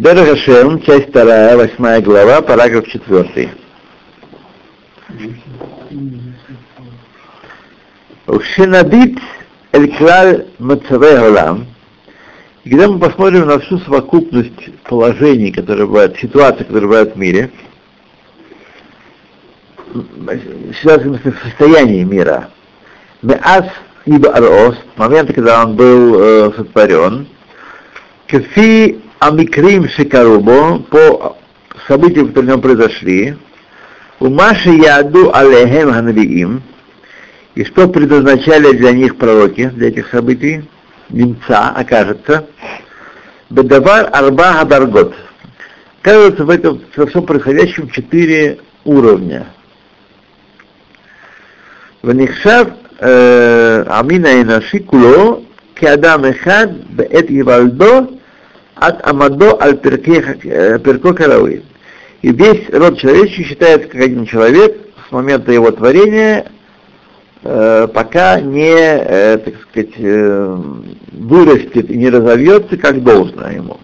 Дерагашем, часть вторая, восьмая глава, параграф четвертый. Ушинабит эль-клаль мацавей голам. И когда мы посмотрим на всю совокупность положений, которые бывают, ситуаций, которые бывают в мире, ситуации в состоянии мира, Меас ибо Арос, момент, когда он был э, сотворен, Кефи Амикрим Шикарубо, по событиям, которые в нем произошли, у Маши Яду Алехем Ханавиим, и что предназначали для них пророки, для этих событий, немца окажется, Бедавар Арба Хадаргот. Кажется, в этом во всем происходящем четыре уровня. Ванихшав Амина Инаши Куло Кеадам Эхад Беэт Ивальдо от Амадо аль Перко Карауи. И весь род человеческий считается как один человек с момента его творения, э, пока не, э, так сказать, э, вырастет и не разовьется, как должно ему.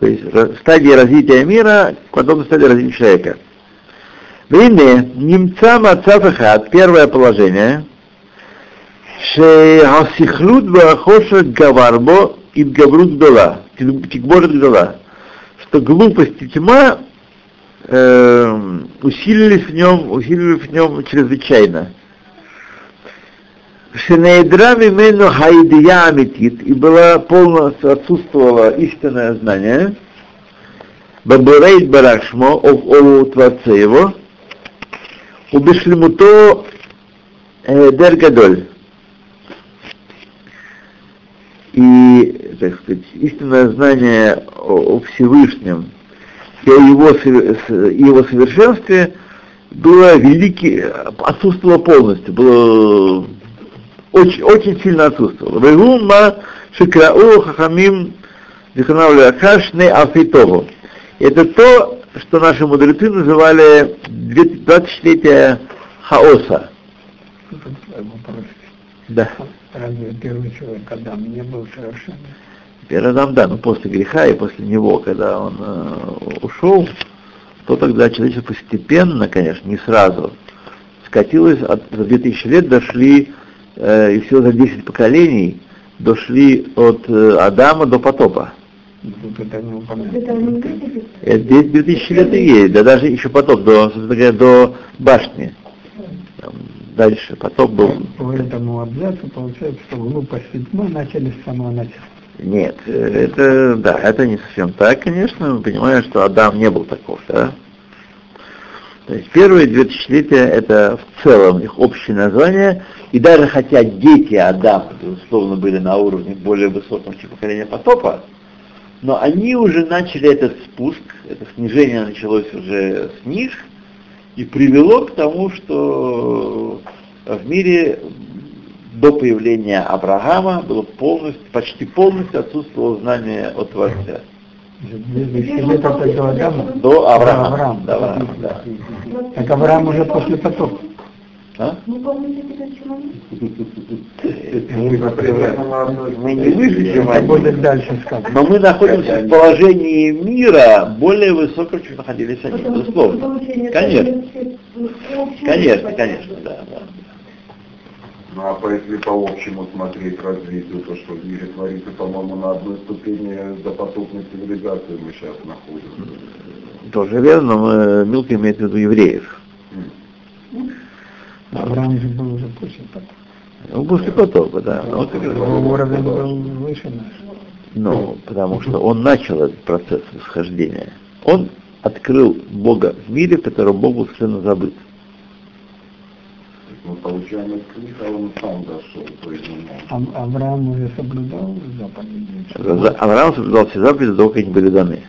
То есть стадия развития мира, потом стадия развития человека. Войне немца Мацафахат, первое положение, שהסכלות והחושך גבר בו התגברות גדולה, תגבורת גדולה, что глупость и тьма э, усилились в нем, усилились в нем чрезвычайно. Шенеедра мимену хайдия аметит, и было полностью отсутствовало истинное знание, Бабурейт Барашмо о Творце его, убешлемуто Дергадоль и, так сказать, истинное знание о, о Всевышнем и о его, его совершенстве было великий, отсутствовало полностью, было очень, очень сильно отсутствовало. Вегумма шикрау хахамим диханавлю акашны афитову. Это то, что наши мудрецы называли 20-летие хаоса. Да. Разве первый человек Адам не был совершенным? Первый Адам, да, но после греха и после него, когда он э, ушел, то тогда человечество постепенно, конечно, не сразу, скатилось, от, за 2000 лет дошли, э, и всего за 10 поколений, дошли от э, Адама до потопа. Это Это 2000 лет и есть, да даже еще потоп, до, говоря, до башни. Там, дальше потоп был. По этому абзацу получается, что глупость тьма начали с самого начала. Нет, это, да, это не совсем так, конечно, мы понимаем, что Адам не был таков, да. То есть первые две тысячелетия это в целом их общее название, и даже хотя дети Адама, безусловно, были на уровне более высоком, чем поколение потопа, но они уже начали этот спуск, это снижение началось уже с них, и привело к тому, что в мире до появления Авраама было полностью, почти полностью отсутствовало знание о Творце. До Авраама. Авраам. До Авраама, да. Так Авраам уже после потопа. А? Не помните этот человек? Мы не выше, чем они. Но мы находимся в положении мира более высоком, чем находились они, Потому что безусловно. получение Конечно. Конечно, конечно, да, да. Ну а по- если по общему смотреть развитию, то что в мире творится, по-моему, на одной ступени допотопной цивилизации мы сейчас находимся. Тоже верно, но мы, Милка имеет в виду евреев. Авраам же был уже после потопа. Ну, после потопа, да. Но, Его уровень был выше наш. ну, потому что он начал этот процесс восхождения. Он открыл Бога в мире, в котором Бог был совершенно забыт. Мы получаем от книги, а он сам дошел, ну, А- Авраам уже соблюдал заповеди. За- Авраам соблюдал все заповеди, до того, как они были даны.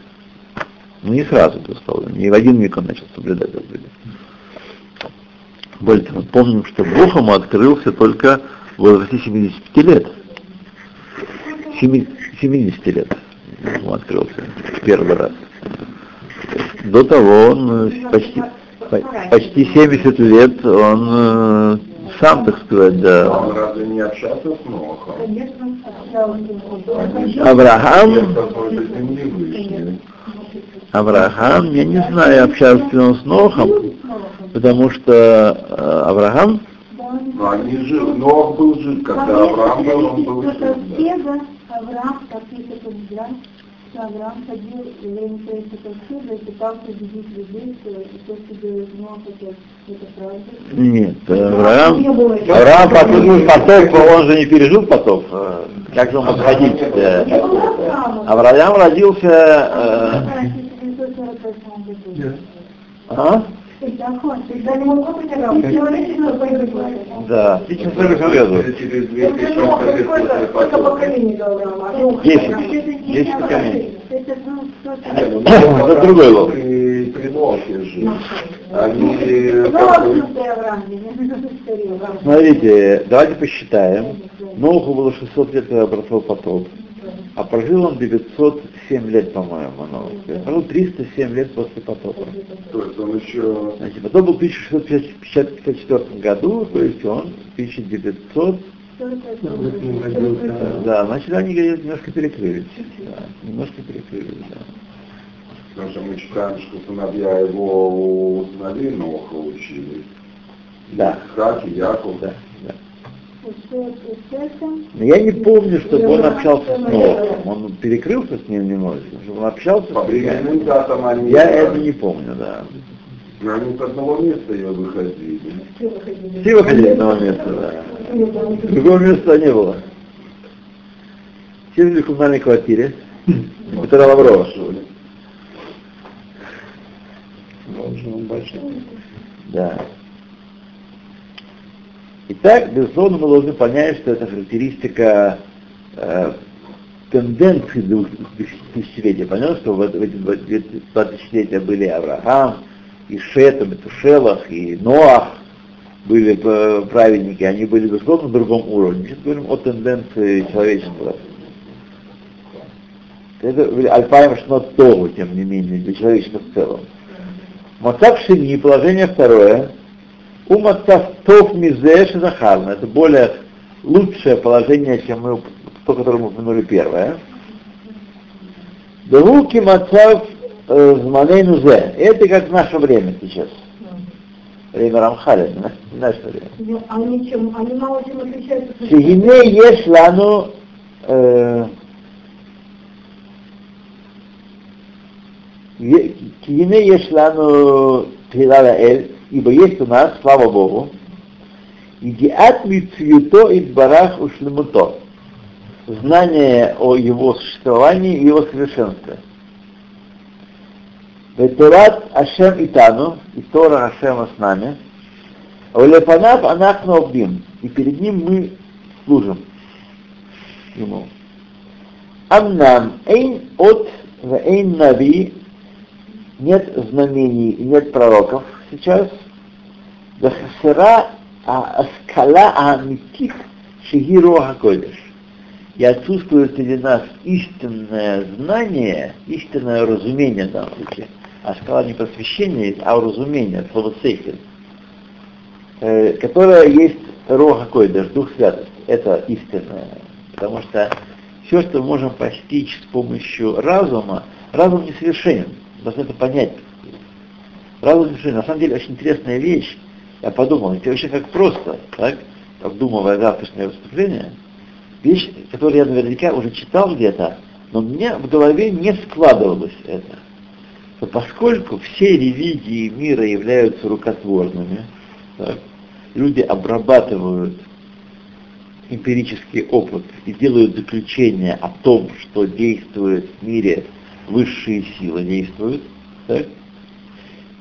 Ну, не сразу, безусловно. Не в один миг он начал соблюдать заповеди. Более того, мы помним, что Бог ему открылся только в возрасте 75 лет. Семи- 70 лет ему открылся в первый раз. До того он э, почти, по- почти 70 лет он э, сам, так сказать, да. Он разве не общался с Нохом? Авраам, С какой-то земли вышли. Авраам, я не знаю, общался ли он с Нохом, потому что э, Авраам, Но они жили, Нох был жив, когда Авраам был, он был жив. Авраам, как это Бог, что Авраам ходил во время своей и пытался убедить людей, что то, что делает Ноах, это, это правда. нет, Авраам, Не было. Авраам потом потоп, он же не пережил потоп, э, как же он мог ходить? Авраам родился, э, 1948 году. А? Да, в 1940 году. Через 2000 лет после потопа. Десять. Десять поколений. Это, другой лоб. При, знаю, Смотрите, давайте посчитаем. Ноху было 600 лет, когда бросил потоп. А прожил он 907 лет, по-моему. Ну, прожил 307 лет после потопа. то есть он еще Значит, потом был в 1654 году, то есть он в 1900, да, значит, они говорят, немножко перекрылись. Да, немножко перекрылись, да. Потому что мы читаем, что сыновья его у сыновей Ноха учились. Да. Исхак и Яков. Да, Но я не помню, чтобы он общался с Нохом. Он перекрылся с ним немножко, чтобы он общался По с ним. временным датам они... Я это не помню, да. Они с одного места ее выходили. Все выходили с одного места, да. Другого места не было. Все жили в коммунальной квартире. Петра Лаврова. Да. Итак, безусловно, мы должны понять, что это характеристика э, тенденции двух тысячелетия. Понятно, что в, в эти два тысячелетия были Авраам, и Шет, и Метушелах, и Ноах, были э, праведники, они были, безусловно, на другом уровне. Сейчас говорим о тенденции человечества. Это были Альпаем Шнот Тогу, тем не менее, для человечества в целом. Мацав Шини, положение второе. У Мацав Тов Мизе Шизахарна. Это более лучшее положение, чем мы, то, которое мы упомянули первое. Дагуки Мацав э, Зманей Нузе. Это как в наше время сейчас. Время Рамхаля, наше- не наше время. Они чем? Они мало чем отличаются. от Шигине еш лану э, е- Кигине еш лану Тхилала Эль, ибо есть у нас, слава Богу, Идиат митцвито и барах ушлемуто. Знание о его существовании и его совершенстве. Ветурат Ашем Итану, и Тора Ашема с нами, Олефанав Анахну Обдим, и перед ним мы служим ему. Амнам Эйн от Эйн Нави, нет знамений, и нет пророков сейчас. Дахасера Аскала Амитик Шигиру Хакодеш. И отсутствует среди нас истинное знание, истинное разумение в данном случае. А скала не просвещение, а разумение, слово сейфер э, которая есть Роха Койдаш, Дух Святости. Это истинное. Потому что все, что мы можем постичь с помощью разума, разум несовершенен. Должны это понять. Несовершенен. На самом деле очень интересная вещь. Я подумал, это вообще как просто, так, обдумывая завтрашнее выступление, вещь, которую я наверняка уже читал где-то, но меня в голове не складывалось это. Что поскольку все религии мира являются рукотворными, так, люди обрабатывают эмпирический опыт и делают заключение о том, что действует в мире высшие силы действуют, так?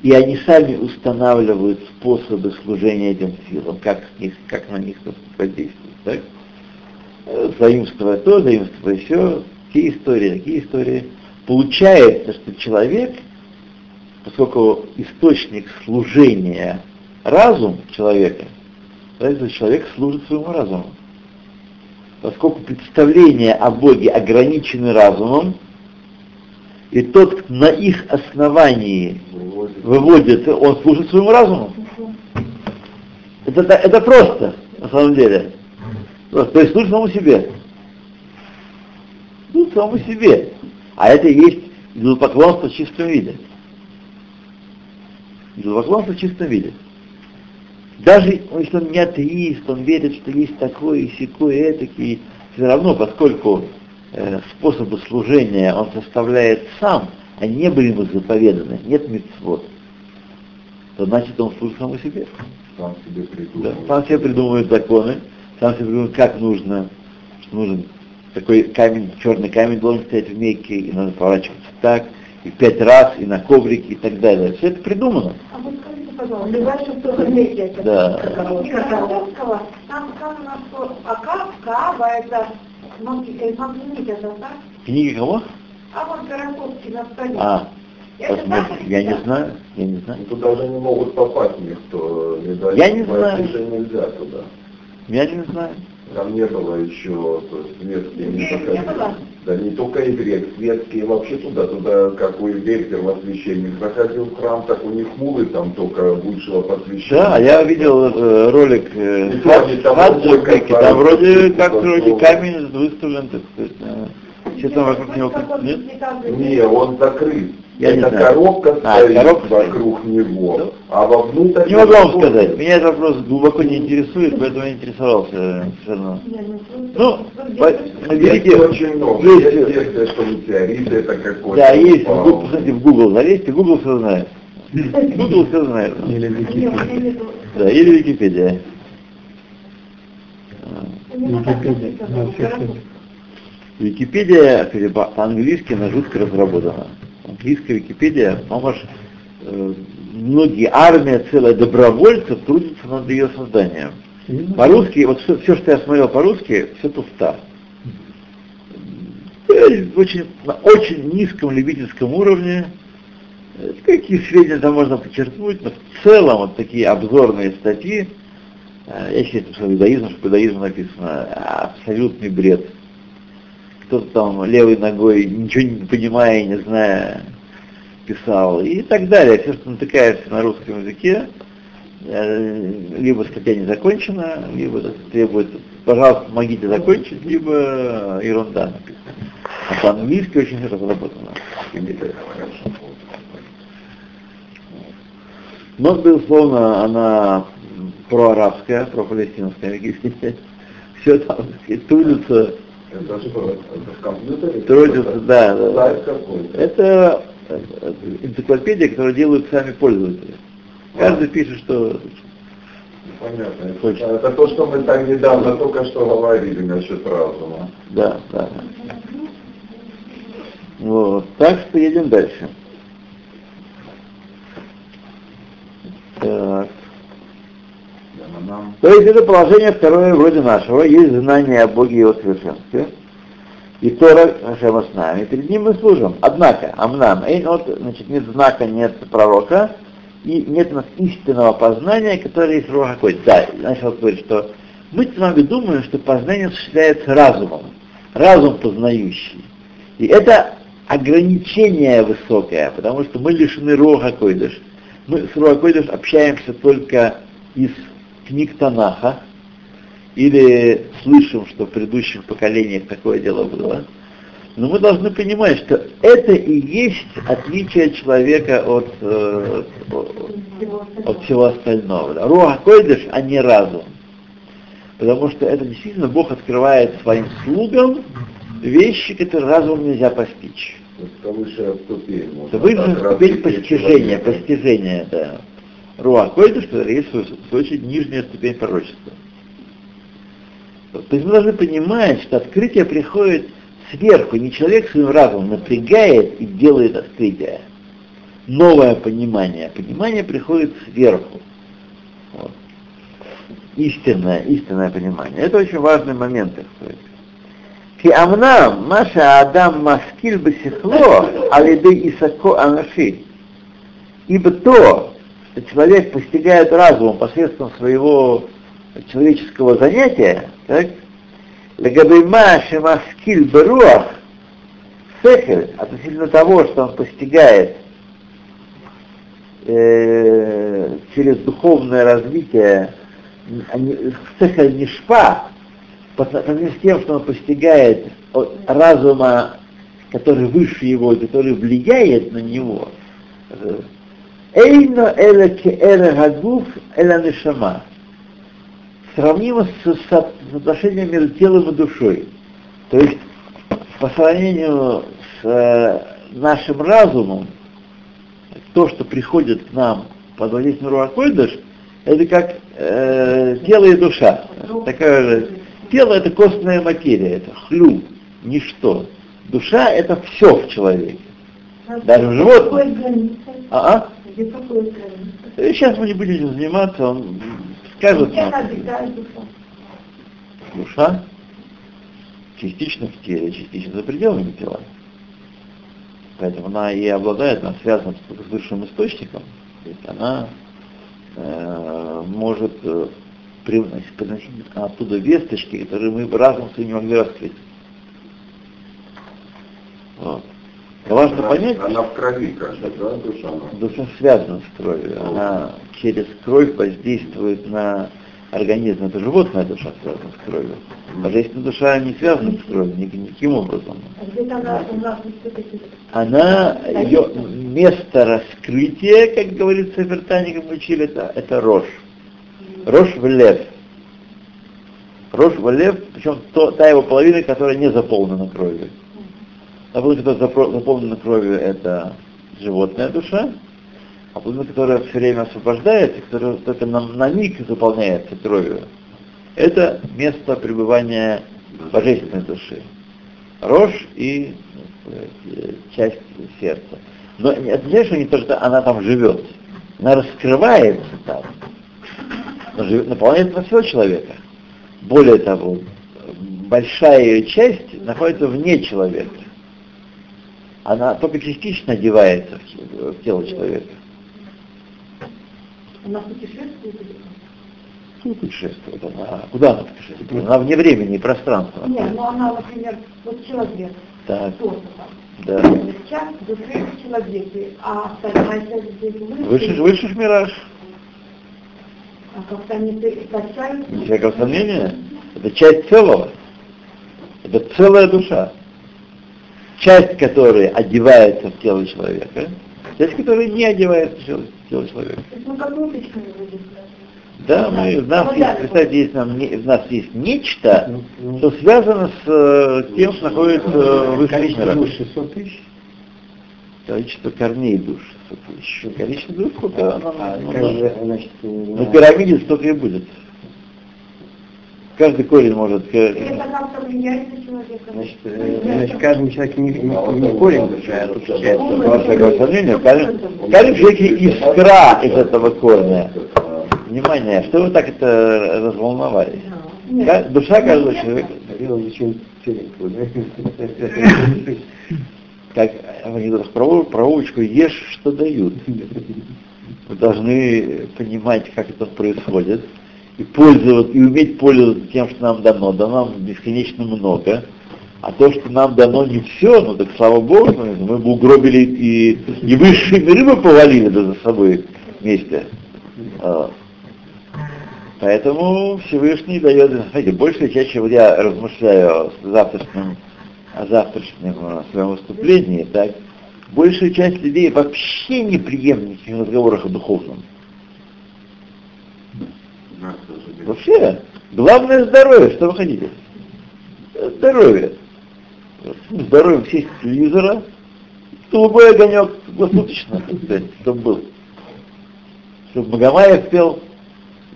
И они сами устанавливают способы служения этим силам, как, них, как на них воздействуют. Так? Э, Заимствуя то, заимствуя все, те истории, такие истории. Получается, что человек, поскольку источник служения разум человека, значит, человек служит своему разуму. Поскольку представления о Боге ограничены разумом, и тот, на их основании выводит, он служит своему разуму. Это, это, это просто, на самом деле. То есть служит самому себе. Служит самому себе. А это и есть идолопоклонство в чистом виде. Идолопоклонство в чистом виде. Даже если он не атеист, он верит, что есть такое и секое, и этакий, все равно, поскольку способы служения он составляет сам, они не были ему заповеданы, нет митцвот, то значит он служит самому себе. Сам себе Да, придумал. сам себе придумывает законы, сам себе придумывает, как нужно, что нужен такой камень, черный камень должен стоять в Мекке, и надо поворачиваться так, и пять раз, и на коврике, и так далее. Все это придумано. А вот скажите, пожалуйста, дальше в месте Да. Там сказано, что Ака, Кааба это? Книги кого? А вот Гороховский на столе. А, Это посмотри, так? я не знаю, я не знаю. Ну, Туда даже не могут попасть никто. Не дают. Я не знаю. нельзя туда. Я не знаю. Там не было еще, то есть светские не не заходили. было? Да не только евреи, светские вообще туда, туда, как у евреев первосвященник заходил в храм, так у них мулы там только высшего посвящения. Да, я видел э, ролик э, И там там касаются, вроде как вроде камень выставлен, так сказать. Все там вокруг него нет? Не, он закрыт. Я не Эта знаю. коробка А, стоит коробка вокруг него, Ну, а вовнутрь... Не могу вам сказать. Меня этот вопрос глубоко не интересует, поэтому я интересовался все равно. Ну, по- Есть наберите, очень много. есть, Есть версия, что метеорит это какой-то. да, есть, в. Гу- посмотрите, в Google залезьте, Google все знает. Google все знает. Или Википедия. Да, или Википедия. Википедия. Википедия по-английски она жутко разработана. Английская Википедия, аж, э, многие, армия целая добровольцев трудится над ее созданием. По-русски, вот все, что я смотрел по-русски, все туфта. Э, Очень, на очень низком любительском уровне. Э, Какие сведения там можно подчеркнуть, но в целом вот такие обзорные статьи, э, я считаю, что иудаизм, что иудаизм написано, абсолютный бред. Кто-то там левой ногой, ничего не понимая не зная, писал и так далее. Все, что натыкаешься на русском языке, э, либо статья не закончена, либо требует, пожалуйста, помогите закончить, либо ерунда написана. А по-английски очень разработано. Но, безусловно, она проарабская, пропалестинская. Все там трудится, Это что? Это в компьютере? трудится, да, да. Это э, энциклопедия, которую делают сами пользователи. Каждый пишет, что Понятно. Точно. это то, что мы так недавно только что говорили насчет разума. да, да. Вот. Так что едем дальше. Так. То есть это положение второе вроде нашего, есть знание о Боге и его совершенстве. И Тора Хашема с нами, перед ним мы служим. Однако, амнам, эйн от, значит, нет знака, нет пророка, и нет у нас истинного познания, которое есть Руха какой. Да, начал говорить, что мы с вами думаем, что познание осуществляется разумом, разум познающий. И это ограничение высокое, потому что мы лишены Руха Койдыш. Мы с Руха Койдыш общаемся только из книг Танаха, или слышим, что в предыдущих поколениях такое дело было. Но мы должны понимать, что это и есть отличие человека от, э, от всего остального. Да. Руах Койдыш, а не разум. Потому что это действительно Бог открывает своим слугам вещи, которые разумом нельзя постичь. это высшая ступень. постижения, постижения, да. Руах Койдыш, который есть, в свою очередь, нижняя ступень пророчества. То есть мы должны понимать, что открытие приходит сверху, не человек своим разумом напрягает и делает открытие. Новое понимание. Понимание приходит сверху. Вот. Истинное, истинное понимание. Это очень важный момент, так сказать. Ки амнам, маша адам маскиль басихло, алиды исако анаши. Ибо то, человек постигает разумом посредством своего человеческого занятия, так, Легабима шемаскиль беруах, сехель, относительно того, что он постигает э, через духовное развитие они, цеха нишпа, по сравнению с тем, что он постигает разума, который выше его, который влияет на него, Эйно эля ке эля гадуф эля нишама. Сравнимо с соотношением между телом и душой. То есть, по сравнению с э, нашим разумом, то, что приходит к нам под воздействием Руакойдыш, это как э, тело и душа. Такая же. Тело это костная материя, это хлю, ничто. Душа это все в человеке. Даже в животном. А, а? Сейчас мы не будем заниматься, он скажет нам. Душа частично в теле, частично за пределами тела. Поэтому она и обладает, она связана с высшим источником. То есть она э, может э, приносить, приносить оттуда весточки, которые мы своим не могли раскрыть. Вот. Важно она, понять, она в крови как да, душа? душа связана с кровью. Она через кровь воздействует на организм. Это животная душа связана с кровью. Божественная душа не связана с кровью ни- никаким образом. А где-то она у нас все-таки Она, ее место раскрытия, как говорится в Вертане, как мы учили, это, это рожь. Рожь в лев. Рожь в лев, причем то, та его половина, которая не заполнена кровью. Та половина, которая заполнена кровью, это животная душа, а половина, которая все время освобождается, которая только на, на миг заполняется кровью, это место пребывания божественной души. Рожь и э, часть сердца. Но не означает, что не то, что она там живет. Она раскрывается там. Но живет, наполняет на всего человека. Более того, большая ее часть находится вне человека. Она только частично одевается в те- в тело человека. она путешествует или? Ну, путешествует она. Куда она путешествует? Она вне времени и пространства. Нет, ну она, например, вот человек, Так, тоже там. да. Часть души в человеке, а остальная часть здесь Высший, высший мираж. А как-то они качаются. Всякого сомнения. Это часть целого. Это целая душа. Часть которой одевается в тело человека, часть которой не одевается в тело, в тело человека. Ну, как. Да, мы, в нас Ну, есть, представьте, есть нам в нас есть нечто, что связано с э, тем, что находится в высших Количество мирах. душ 600 тысяч. Количество корней душ. Еще количество душ, сколько А ну, значит, на на- пирамиде столько и будет. Каждый корень может... Э, это как-то влияет на человека. значит, э, значит, каждый человек не, не, не корень а сомнения, каждый каждый человек искра из этого корня. Внимание, что вы так это разволновались? Душа каждого человека, как в анекдотах про, ешь, что дают. Вы должны понимать, как это происходит, и пользоваться, и уметь пользоваться тем, что нам дано. Дано нам бесконечно много. А то, что нам дано не все, ну так слава Богу, мы бы угробили и, и высшие миры бы повалили да, за собой вместе. А, Поэтому Всевышний дает, знаете, большая часть, чем я размышляю о завтрашнем, о завтрашнем своем выступлении, так, большая часть людей вообще не приемлет никаких разговорах о духовном. Да, к сожалению. Вообще, главное здоровье, что вы хотите? Здоровье. Здоровье сесть с телевизора, голубой огонек круглосуточно, чтобы был. Чтобы Магомаев пел,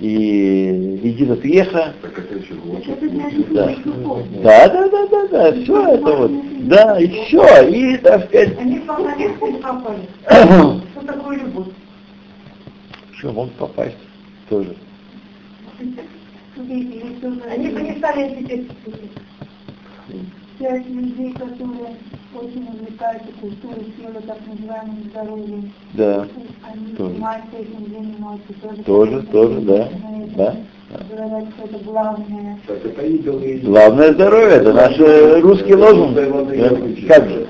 и Едина еще значит, Да. Да, да, да, да, да, все это вот. Да, и все, и, так сказать, Они попали? Что такое любовь? что могут попасть тоже. Они бы не стали теперь Часть людей, которые очень увлекаются культурой, тела, так называемым здоровьем, Да, они Тоже. занимаются этим, занимаются тоже. тоже, тоже, да, да. Говорят, что это главное. Главное здоровье, это наш русский лозунг. Как же?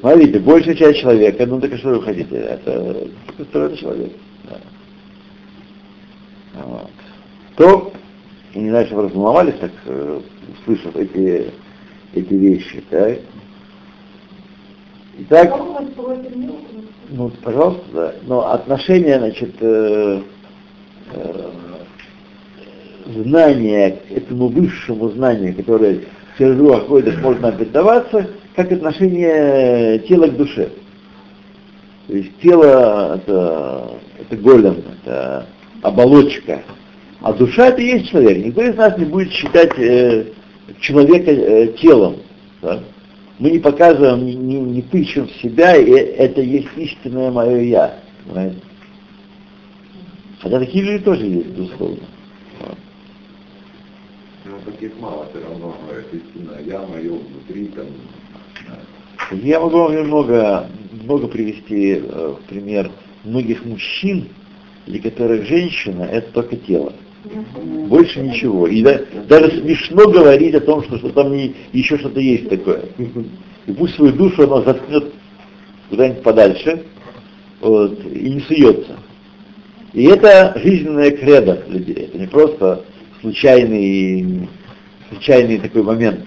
Смотрите, большая часть человека, ну так что вы хотите, это устроенный человек. Да. Вот. То, я не знаю, что так, э, услышав эти, эти вещи, так? Итак, ну, пожалуйста, да. Но отношение, значит, э, э, знания к этому высшему знанию, которое в Сержу Ахойдах может нам передаваться, как отношение тела к душе. То есть тело это, это голем, это оболочка, а душа это и есть человек. Никто из нас не будет считать э, человека э, телом. Да? Мы не показываем, не, не, не тычем в себя, и это есть истинное мое я. Понимаете? Хотя такие люди тоже есть, безусловно. Ну, таких мало все равно, но это истинное я мое внутри, там, Я могу вам немного, много привести э, в пример многих мужчин, для которых женщина это только тело. Больше ничего. И да, даже смешно говорить о том, что, что там не, еще что-то есть такое. И пусть свою душу она заткнет куда-нибудь подальше вот, и не суется. И это жизненная кредо людей. Это не просто случайный, случайный такой момент.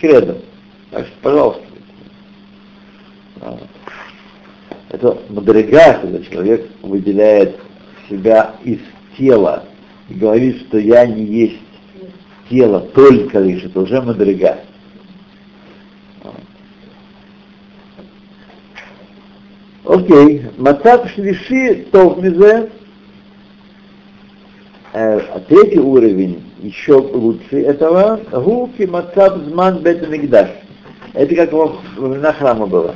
Кредо. Так что, пожалуйста. Это мадрига, когда человек выделяет себя из тела и говорит, что я не есть тело, только лишь, это уже мадрига. Окей, Мацав Шлиши Товмизе, третий уровень, еще лучше этого, Гуки Мацав Зман Бет Мигдаш. Это как во времена храма было.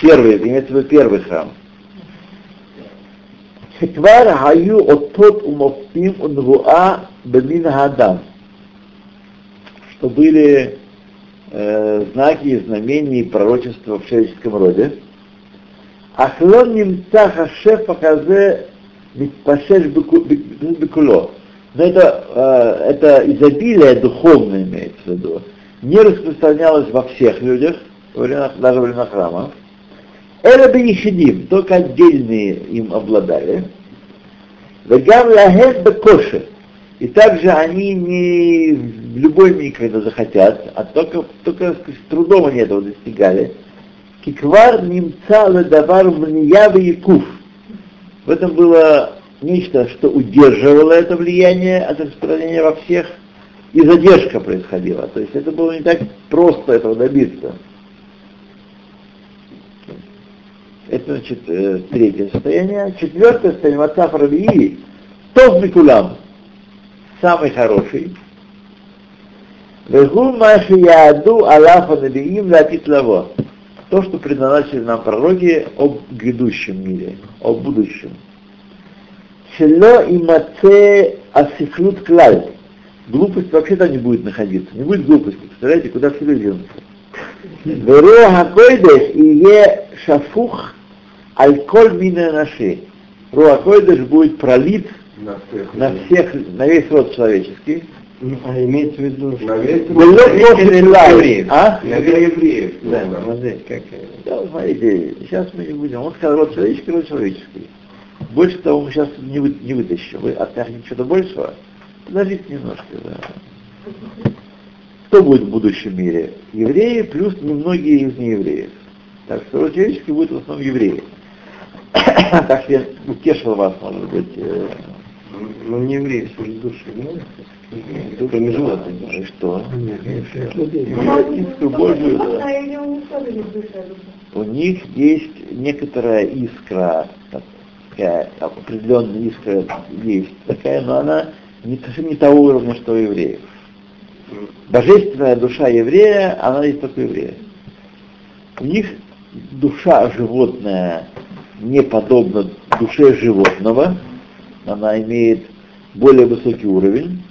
Первый, имеется в виду первый храм. שכבר היו אותות ומופתים ונבואה במין האדם, что были э, знаки и знамения и пророчества в человеческом роде. Ахлон немца хашеф хазе митпашеш бекуло. Но это, э, это изобилие духовное имеется в виду. Не распространялось во всех людях, даже во время храма. Эра бенихидим, только отдельные им обладали. Вегам лахет бекоши. И также они не в любой миг, когда захотят, а только, только с трудом они этого достигали. Киквар немца ледавар мниява якуф. В этом было нечто, что удерживало это влияние от распространения во всех, и задержка происходила. То есть это было не так просто этого добиться. Это, значит, э, третье состояние. Четвертое состояние, Мацаф Равии, Тов Микулам, самый хороший. Вегу Маши Яду Алафа Набиим Латит Лаво. То, что предназначили нам пророки об грядущем мире, о будущем. Шело и маце асифлут клаль. Глупость вообще там не будет находиться. Не будет глупости. Представляете, куда все люди денутся. Веро Хакойдеш и е шафух аль-коль мина наши. Руа Койдеш будет пролит на всех. на всех, на весь род человеческий. А имеется в виду, На весь евреев. А? На весь евреев. Да, Да. смотри, как... Да, вы смотрите, сейчас мы не будем. Он сказал род человеческий, род человеческий. Больше того мы сейчас не, вы, не вытащим. Вы оттягнете что-то большего? Подождите немножко, да. Кто будет в будущем мире? Евреи плюс немногие из неевреев. Так что род человеческий будет в основном евреи. так я утешил вас, может быть, э, Ну, не евреи, все же души, ну, кроме животных. и что? Истинскую Божию, да. А у них есть некоторая искра, такая определенная искра есть такая, но она не, совсем не того уровня, что у евреев. Божественная душа еврея, она есть только у еврея. У них душа животная не подобна душе животного, она имеет более высокий уровень,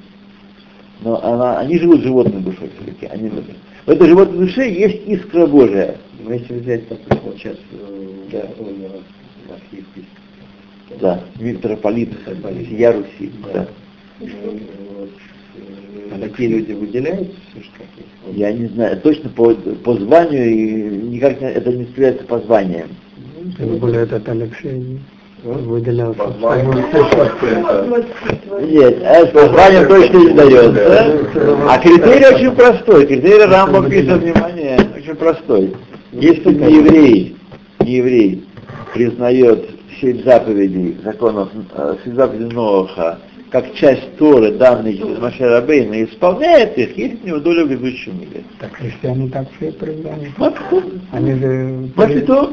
но она, они живут животной душой все-таки. Они, в этой животной душе есть искра Божия. Но если взять, так вот сейчас, э, да, Да, митрополит Сия Руси. Да. э, вот, э, а такие люди выделяются? Я не знаю, точно по, по званию, и никак это не является по званиям. Тем более это там общение. выделялся. Нет, с названием точно не дается. А критерий очень простой. Критерий Рамбам пишет, внимание, очень простой. Если не еврей, не еврей признает семь заповедей законов, э, семь заповедей Ноаха, как часть Торы, данной через Маша Рабейна, и исполняет их, есть у него доля в ведущем мире. Так христиане так все проявляют. Мапитов. Они же... Мапитов.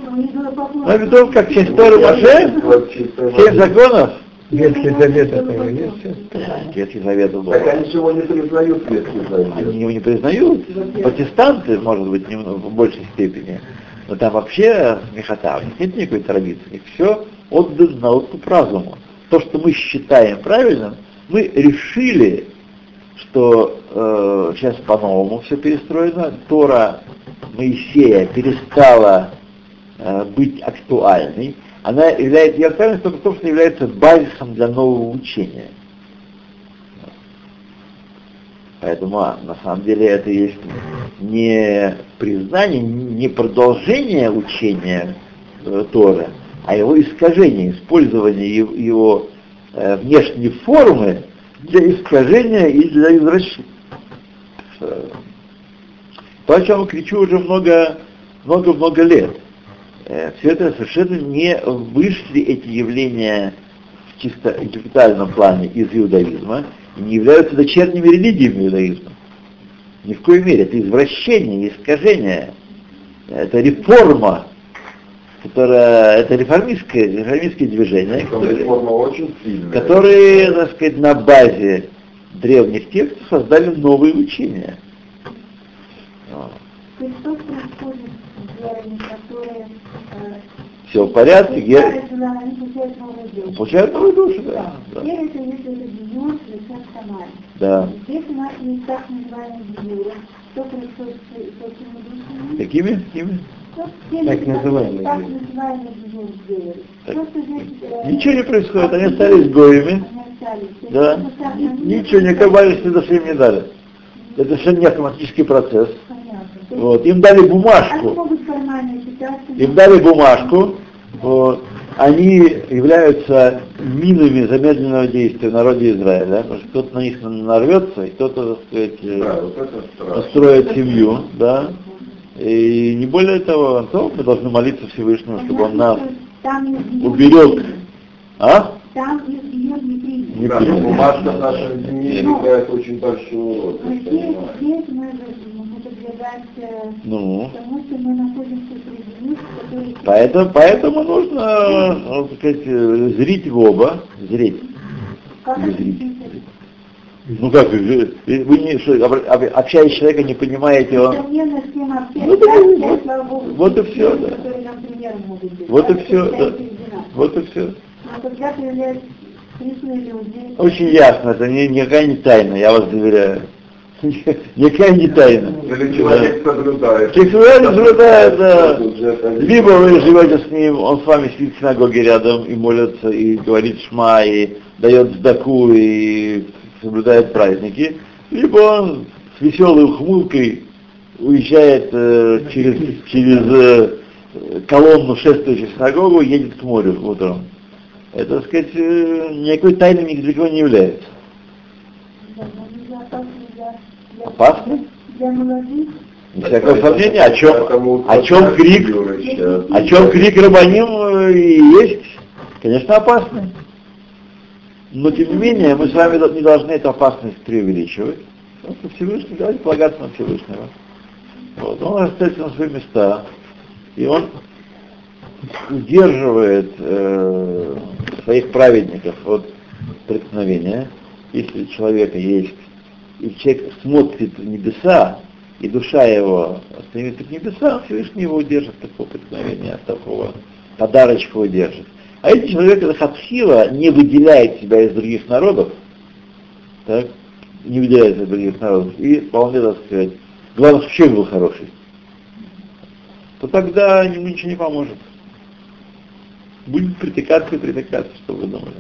Мапитов, как часть Торы Маше, семь законов. Ветхий Завет этого есть. Ветхий Завет был. Так они же его не признают, Ветхий Завет. Они его не признают. Протестанты, может быть, немного, в большей степени. Но там вообще смехота, у них нет никакой традиции. Все отдано на откуп разуму. То, что мы считаем правильным, мы решили, что э, сейчас по-новому все перестроено. Тора Моисея перестала э, быть актуальной. Она является, актуальность только в том, что является базисом для нового учения. Поэтому а, на самом деле это есть не признание, не продолжение учения э, Торы, а его искажение, использование его, э, внешней формы для искажения и для извращения. Э, То, о чем кричу уже много, много-много лет. Э, все это совершенно не вышли эти явления в чисто интеллектуальном плане из иудаизма и не являются дочерними религиями иудаизма. Ни в коей мере. Это извращение, искажение. Это реформа, которая, это реформистское, реформистское движение, Там которое- реформа очень сильная. которые, так сказать, на базе древних текстов создали новые учения. То есть что происходит с верами, которые... Все в порядке, я получают новую душу, да. Да. Да. Вера это если да. Здесь у нас есть так называемые бьюры. Что происходит с с этими душами? Какими? Какими? Так называемые Так называемые сделали. Э, Ничего не происходит, они остались гоями. Они остались. То есть Да. Ничего, никакой важности даже им не дали. Это совершенно не автоматический процесс. Понятно. Вот. Им дали бумажку. Им дали бумажку. Вот. Они являются минами замедленного действия в народе Израиля, потому что кто-то на них нарвется, и кто-то, так сказать, э, Да, построит семью, да. И не более того, то мы должны молиться Всевышнему, чтобы он нас уберег. не. А? Там не. Не Да, но бумажка в нашем дне играет очень большой урод. Но здесь, здесь мы, подвергаемся Ну. тому, что мы находимся среди них, которые... Поэтому, поэтому нужно, ну, так сказать, э, зрить в оба, зреть. Как зрить. Ну как, вы вы не, что, об- об- общаясь с человеком, не понимаете, он... Ну, да, вот- вот и теми, да. Вот и все, это да. Вот и все. Очень ясно, это не, никакая не тайна, я вас заверяю. Никакая не тайна. Или человек соблюдает. Человек соблюдает, да. Либо вы живете с ним, он с вами сидит в синагоге рядом и молится, и говорит шма, и дает сдаку, и соблюдает праздники, либо он с веселой ухмылкой уезжает э, через, через э, колонну, шествующую синагогу, едет к морю утром. Это, так сказать, э, никакой тайной ни для кого не является. опасно для, молодых, Не всякого сомнения, о чем, о чем крик, о чем крик Рабаним э, и есть, конечно, опасный. Но тем не менее, мы с вами не должны эту опасность преувеличивать. Потому что Всевышний, давайте полагаться на Всевышнего. Вот, он расставится на свои места, и он удерживает э, своих праведников от преткновения. Если у человека есть, и человек смотрит в небеса, и душа его стремится к небесам, Всевышний его удержит от такого преткновения, от такого подарочка удержит. А если человек это хатхила не выделяет себя из других народов, так, не выделяет себя из других народов, и вполне, так сказать, главное, что человек был хороший, то тогда ему ничего не поможет. Будет притекаться и притекаться, что вы думали.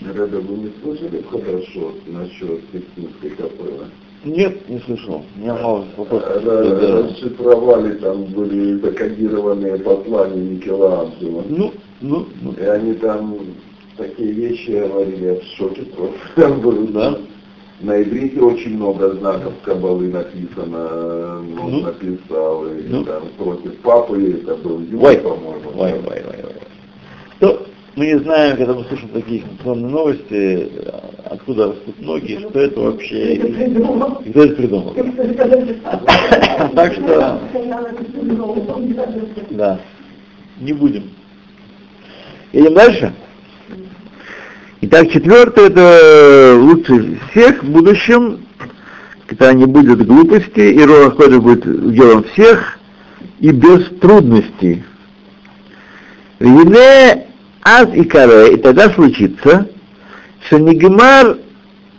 Реда, вы не слышали хорошо насчет технической капеллы? Нет, не слышал. У меня мало вопросов. Да. Расшифровали, там были закодированные послания Микеланджело. Ну, Ну, ну, И они там такие вещи говорили, я в шоке просто. Был, Да. На иврите очень много знаков кабалы написано, он Ну. написал, и Ну. там против папы, это был Юр, Ой, по-моему. ой, ой, ой, ой. Мы не знаем, когда мы слышим такие информационные новости, откуда растут ноги, что это вообще, и кто это придумал. Так что, да, не будем. Идем дальше. Итак, четвертое, это лучше всех в будущем, когда не будет глупости, и Кодыш будет делом всех, и без трудностей. Вине аз и каре, и тогда случится, что Нигмар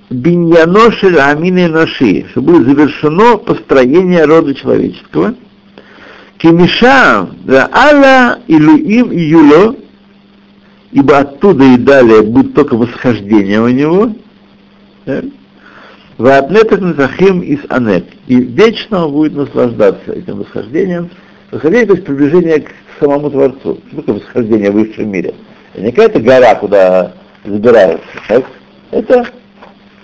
биньяношель амины ноши, что будет завершено построение рода человеческого, кемиша да алла и юло, ибо оттуда и далее будет только восхождение у него, Ваатнетах Нетахим из Анет. И вечно он будет наслаждаться этим восхождением. Восхождение, то есть приближение к самому Творцу. Что такое восхождение в высшем мире? Это не какая-то гора, куда забираются. Так? Это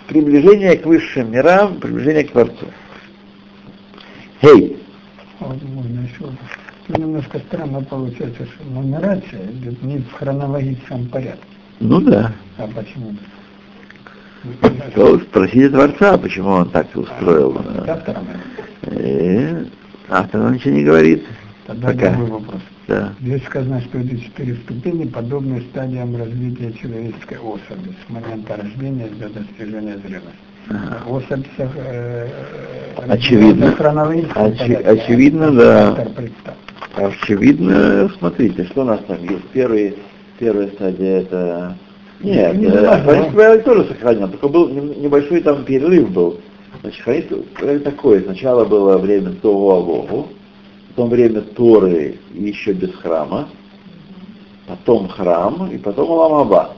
приближение к высшим мирам, приближение к Творцу. Вот можно еще. Тут немножко странно получается, что нумерация идет не в хронологическом порядке. ну да. А почему? То спросите Творца, почему он так устроил. Автором. Э, Автор он ничего не говорит. Тогда Пока. другой вопрос. Да. Здесь сказано, что эти четыре ступени подобны стадиям развития человеческой особи с момента рождения до достижения зрелости. Ага. Особь э, Очевидно. в хронологическом Очи- очевидно, да. Очевидно, смотрите, что у нас там есть. Первый, первая стадия это... Нет, Не э, важно, хранитель порядок тоже сохранен, только был небольшой там перерыв был. Значит, хранитель такой. Сначала было время Того Алогу, потом время Торы и еще без храма, потом храм и потом Аламаба.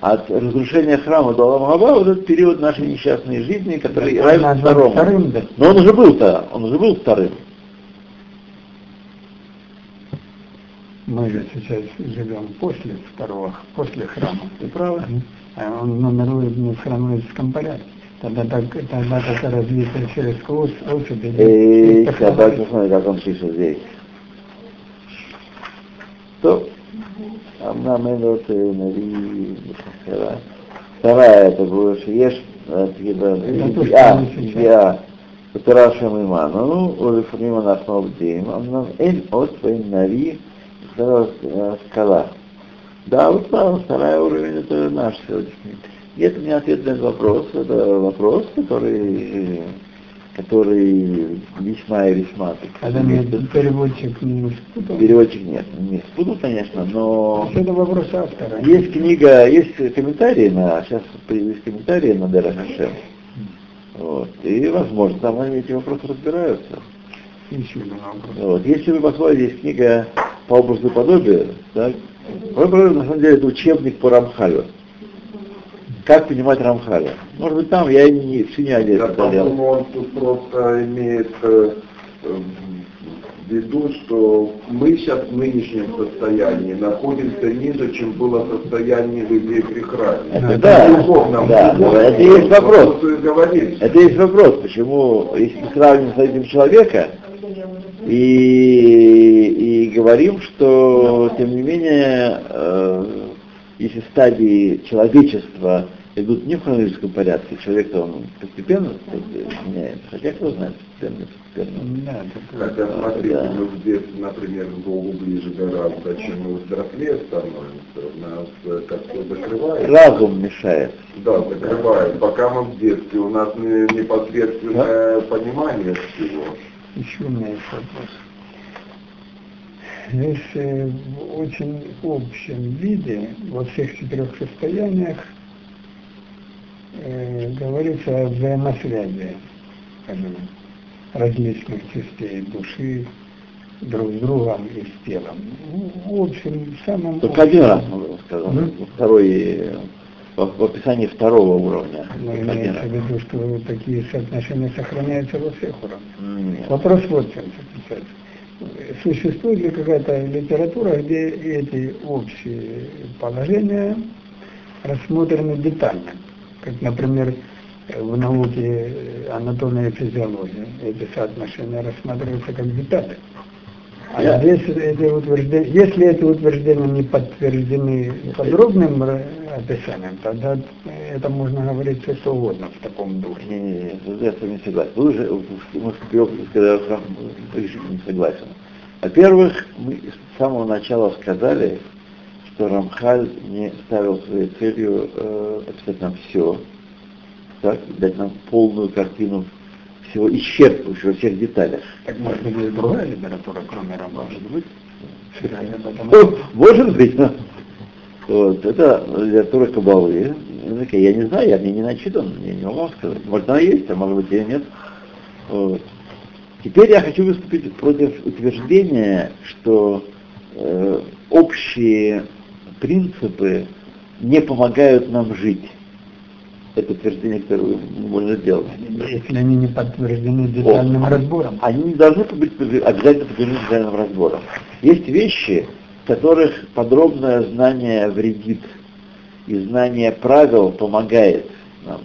От разрушения храма до Аламаба вот этот период нашей несчастной жизни, который Он равен второму. вторым, да? Но он уже был-то, он уже был вторым. Мы же сейчас живем после второго, после храма. Ты прав. А он нумерует не в хронологическом порядке. Тогда Тара двигается через Косов, И когда посмотрим, как он пишет здесь. А а то, Амнам а. ну, Эдот Нави Вторая это было Шиеш, А, Я, Тарашем Иману, ну, у Лифрима Нахмабдеем, Амнам Эль от Нави Скала. Да, вот вторая уровень это наш сегодняшний. И это не ответ на этот вопрос, это вопрос, который, который весьма и весьма, так сказать, мне переводчик не спутал. переводчик нет, не спутал, конечно, но Это вопрос автора. есть книга, есть комментарии на, сейчас есть комментарии на Дера Хашем. Вот. И, возможно, там они эти вопросы разбираются. Вот. Если вы посмотрите, есть книга по образу и подобию, так, вы, на самом деле, это учебник по Рамхалю. Как понимать Рамхаля? Может быть, там я и не, в не один Да, смотрел. по-моему, он тут просто имеет э, э, в виду, что мы сейчас в нынешнем состоянии находимся ниже, чем было состояние людей при храме. Это да, духовном да, плане. это и есть вопрос. Это есть вопрос, почему, если мы сравним с этим человека, и, и говорим, что, тем не менее, э, если стадии человечества идут не в хронологическом порядке, человек он постепенно меняется, хотя кто знает, постепенно, постепенно. Да, Хотя, смотрите, Да. мы в детстве, например, к Богу ближе гораздо, чем мы взрослее становимся, нас э, как-то закрывает. Разум мешает. Да, закрывает. Пока мы в детстве, у нас не- непосредственное понимание всего. Еще у меня есть вопрос. Здесь э, в очень общем виде, во всех четырех состояниях, э, говорится о взаимосвязи скажем, различных частей души друг с другом и с телом. Ну, В общем, в самом Только один раз он сказал, Мгм. второй, в, в описании второго уровня. Но один имеется в виду, что такие соотношения сохраняются во всех уровнях. Нет. Вопрос вот в чем заключается. Существует ли какая-то литература, где эти общие положения рассмотрены детально? Как, например, в науке анатомия и физиология. Эти соотношения рассматриваются как детали. А здесь эти утверждения, если эти утверждения не подтверждены подробным описанием, тогда это можно говорить все что угодно в таком духе. Не, не, не, тут я с вами не согласен. Вы уже, я сам решительно не согласен. Во-первых, мы с самого начала сказали, что Рамхаль не ставил своей целью э, описать нам все, так, дать нам полную картину всего исчерпывающего во всех деталях. Так может быть другая литература, кроме Рамбама? Может быть. Может быть, но вот, это литература Кабалы. Я не знаю, я мне не начитан, я не могу сказать. Может она есть, а может быть и нет. Вот. Теперь я хочу выступить против утверждения, что э, общие принципы не помогают нам жить. Это утверждение, которое можно сделать. Если они не подтверждены детальным О, разбором. Они не должны быть обязательно подвержены детальным разборам. Есть вещи, в которых подробное знание вредит, и знание правил помогает нам.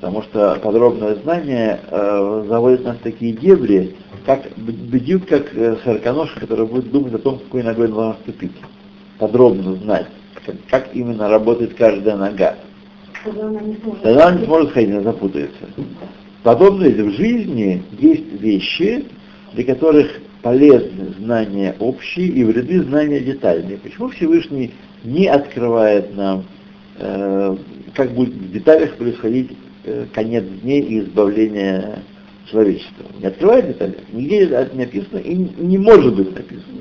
Потому что подробное знание э, заводит нас в такие дебри, как б- бдют, как э, сороконожка, который будет думать о том, какой ногой надо наступить. Подробно знать, как, как именно работает каждая нога. Тогда она не сможет. Ходить, она запутается. Подобно этому в жизни есть вещи, для которых полезны знания общие и вреды знания детальные. Почему Всевышний не открывает нам, э, как будет в деталях происходить э, конец дней и избавление человечества? Не открывает детали? Нигде это не написано и не может быть написано.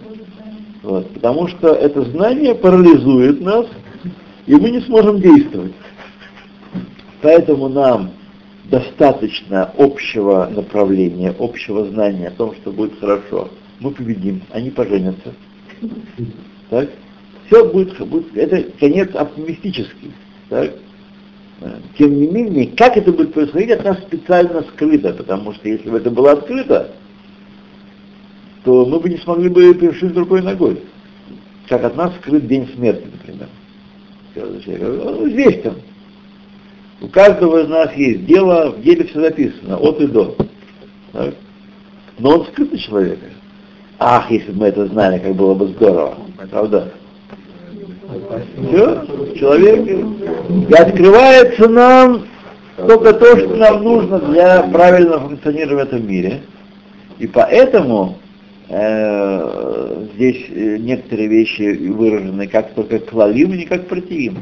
Вот, потому что это знание парализует нас, и мы не сможем действовать. Поэтому нам достаточно общего направления, общего знания о том, что будет хорошо. Мы победим, они поженятся. Так? Все будет, будет, это конец оптимистический. Так? Тем не менее, как это будет происходить, от нас специально скрыто, потому что если бы это было открыто, то мы бы не смогли бы перешить другой ногой. Как от нас скрыт день смерти, например. Он известен. У каждого из нас есть дело, в деле все записано, от и до. Так? Но он скрыт у человека. Ах, если бы мы это знали, как было бы здорово. Правда? Все, человек. И открывается нам только то, что нам нужно для правильного функционирования в этом мире. И поэтому э, здесь э, некоторые вещи выражены как только клалим, не как протеин.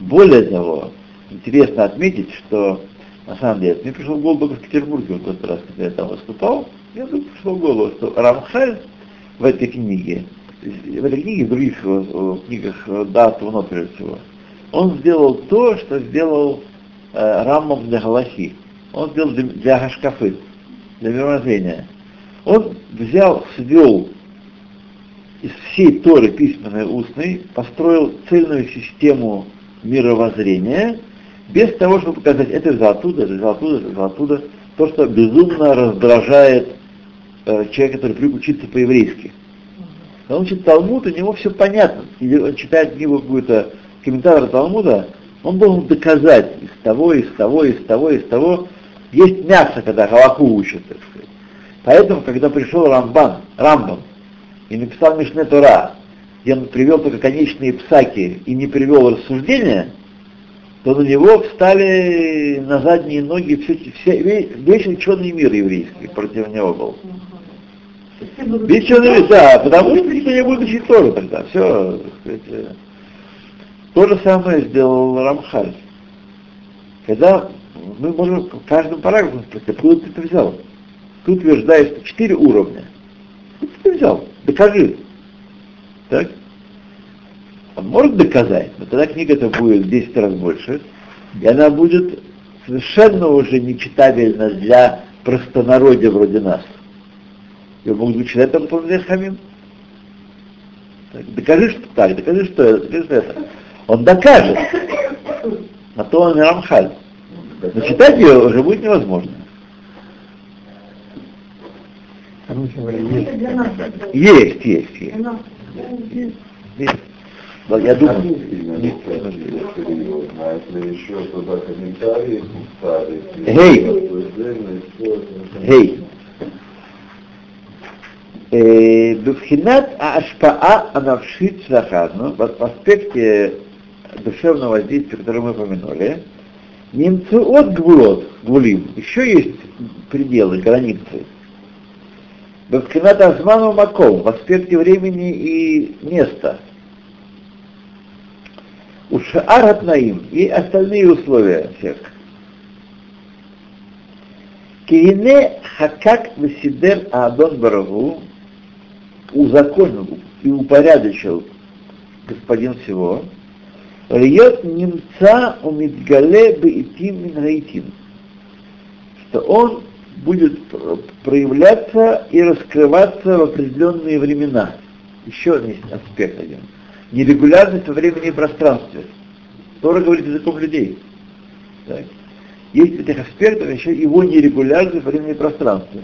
Более того, интересно отметить, что на самом деле, мне пришло в голову в Петербурге, вот тот раз, когда я там выступал, мне вдруг пришло в голову, что Рамхаль в этой книге, в этой книге, в других э, книгах э, Датуна, прежде всего, он сделал то, что сделал э, Раммам для Галахи. Он сделал для, для для мировоззрения. Он взял, свел из всей Торы письменной устной, построил цельную систему мировоззрения, без того, чтобы показать, это из оттуда, это из оттуда, это из оттуда, то, что безумно раздражает э, человека, который привык учиться по-еврейски. Когда он учит Талмуд, у него все понятно. Или он читает книгу какую-то комментатора Талмуда, он должен доказать из того, из того, из того, из того. Есть мясо, когда Галаху учат, так сказать. Поэтому, когда пришел Рамбан, Рамбам и написал Мишне Тора, где он привел только конечные псаки и не привел рассуждения, то на него встали на задние ноги все, все, весь, весь ученый мир еврейский против него был. Весь ученый мир, да, потому что никто не будет учить Тору тогда. Все, так э. То же самое сделал Рамхаль. Когда мы можем в каждом параграфе спросить, откуда ты это взял? Ты утверждаешь, что четыре уровня. Откуда ты взял? Докажи. Так? Он может доказать, но тогда книга это будет в 10 раз больше, и она будет совершенно уже нечитабельна для простонародья вроде нас. Ее могут читать только по Хамим. Так, докажи, что так, докажи, что это, докажи, что это. Он докажет. На то он и Рамхаль. Но читать ее уже будет невозможно. Есть. Есть, есть, есть. Я думаю, Гей. Э, Бевхинат Ашпаа Анавшит Шахадну, в аспекте душевного воздействия, которое мы упомянули, немцы от гвулот, гвулим, еще есть пределы, границы. Бевхинат Азману Маком, в аспекте времени и места. У Шаар Наим и остальные условия всех. Кирине Хакак Васидер Аадон Барагу узаконил и упорядочил господин всего, Льет немца у Мидгале Беитим Мингаитим, что он будет пр- проявляться и раскрываться в определенные времена. Еще один аспект один. Нерегулярность во времени и пространстве. Тора говорит языком людей. Так. Есть в этих аспектах еще его нерегулярность во времени и пространстве.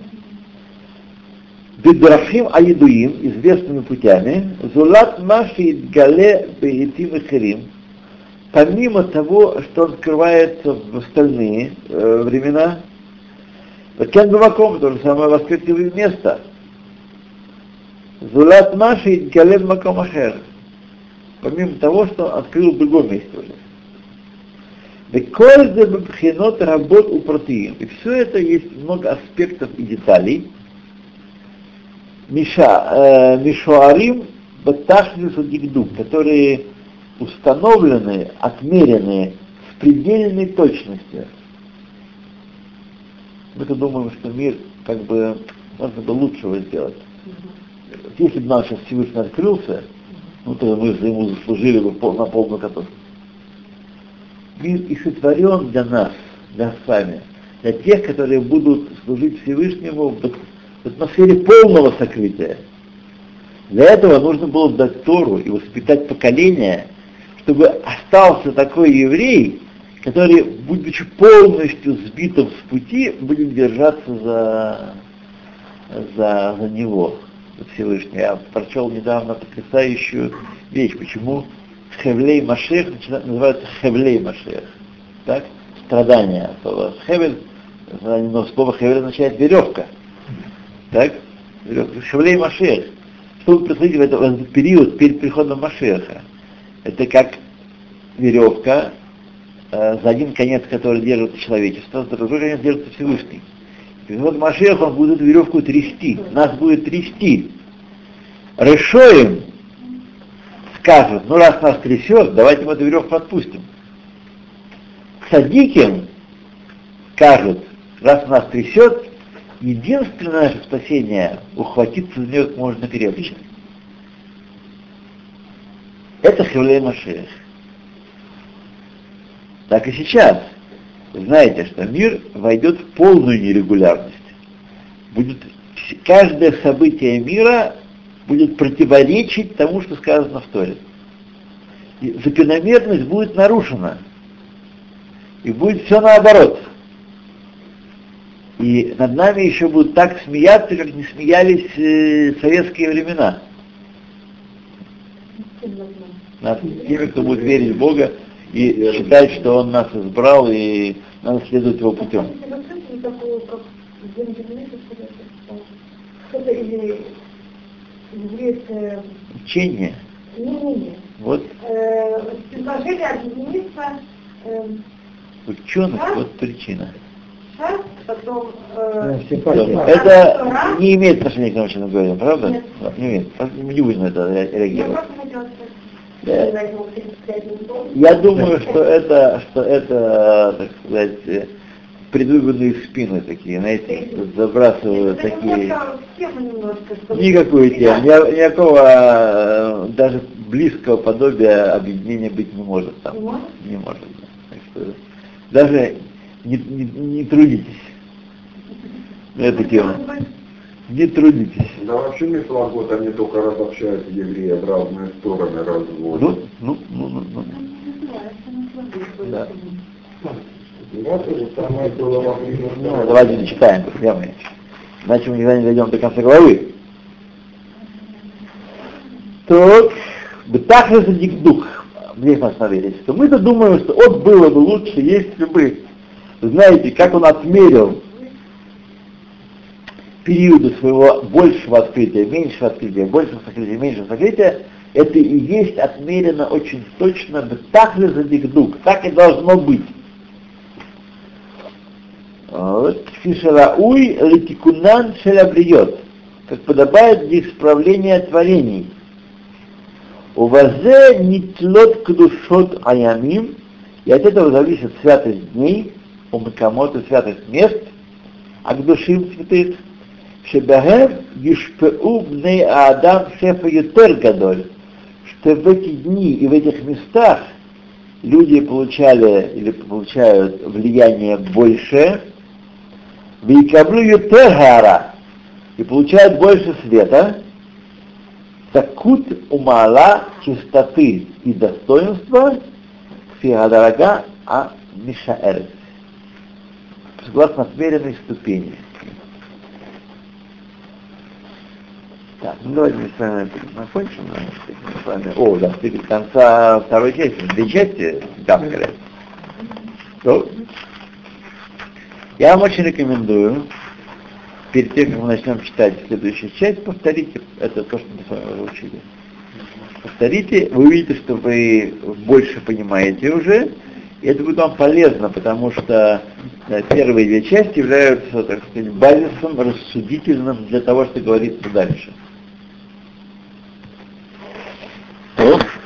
Бедрафим Аидуим, известными путями, Зулат Маши Гале Беетим и помимо того, что он скрывается в остальные э, времена, Кен Бамаком, то же самое в аспекте места. Зулат Маши Гале Маком Ахер, помимо того, что открыл в другом месте уже. Беколь де бабхинот работ у протеин. И все это есть много аспектов и деталей. Миша, э, Мишуарим Батахнису Дигду, которые установлены, отмерены с предельной точностью. Мы-то думаем, что мир как бы можно бы лучше его сделать. Если бы сейчас Всевышний открылся, ну то мы ему заслужили бы на полную катастрофу. Мир и сотворен для нас, для нас с вами, для тех, которые будут служить Всевышнему в атмосфере полного сокрытия. Для этого нужно было дать Тору и воспитать поколение, чтобы остался такой еврей, который, будучи полностью сбитым с пути, будет держаться за, за, за него, за Всевышнего. Я прочел недавно потрясающую вещь, почему Хевлей Машех называется Хевлей Машех. Так? Страдания. Слово Хевель, но слово Хевель означает веревка. Так? Хевлей Машех. Что будет происходить в этот, период перед приходом Машеха? Это как веревка, э, за один конец который держит человечество, за другой конец держится Всевышний. И вот Машех, он будет веревку трясти, нас будет трясти. Решоем скажет, ну раз нас трясет, давайте мы эту веревку отпустим. Садиким скажут, раз нас трясет, единственное наше спасение ухватиться за нее как можно крепче. Это Хевлей Машех. Так и сейчас. Знаете, что мир войдет в полную нерегулярность. Будет каждое событие мира будет противоречить тому, что сказано в Торе. И закономерность будет нарушена. И будет все наоборот. И над нами еще будут так смеяться, как не смеялись э, советские времена. Над теми, кто будет верить в Бога и считать, что Он нас избрал и надо следовать Его путем. Учение. Вот Э, Предложили объединиться э, ученых, вот причина. потом... Э. Это не имеет отношения к тому, что мы говорим, правда? Нет. Не имеет. Не будем это реагировать. Я его 35 не помню. Я думаю, что это, что это, так сказать, предвыборные спины такие, знаете, забрасывают такие. немножко тема немножко, чтобы- Никакую тему, ни- никакого э, даже близкого подобия объединения быть не может там. Не может? Так что даже не, не, не трудитесь на эту тему. Не трудитесь. Да вообще Мифлагот, они только разобщают евреев в разные стороны разводят. Ну, ну, ну, ну, ну. Да. Во время Ну, давайте читаем, прямо. Иначе мы никогда не дойдем до конца главы. То, Бетахлес дух, здесь мы остановились, то мы-то думаем, что вот было бы лучше, если бы, знаете, как он отмерил периоды своего большего открытия, меньшего открытия, большего сокрытия, меньшего сокрытия, это и есть отмерено очень точно, так ли задигдук, так и должно быть. Фишарауй летикунан шелябриет, как подобает для исправления творений. Увазе нитлот кдушот аямим, и от этого зависит святость дней, умакамот и святость мест, а к душим святых, Шебахев Ешпеу Бней Адам Шефа Ютер Гадоль, что в эти дни и в этих местах люди получали или получают влияние больше, Викаблю Ютер и получают больше света, Такут умала чистоты и достоинства, фигадарага а мишаэр. Согласно отмеренной ступени. Так, ну давайте мы с вами закончим. Мы с вами... О, да, до конца второй части. Две части гавкали. То, я вам очень рекомендую, перед тем, как мы начнем читать следующую часть, повторите это то, что мы с вами уже учили. Повторите, вы увидите, что вы больше понимаете уже, и это будет вам полезно, потому что э, первые две части являются, так сказать, базисом рассудительным для того, что говорится дальше. Oh.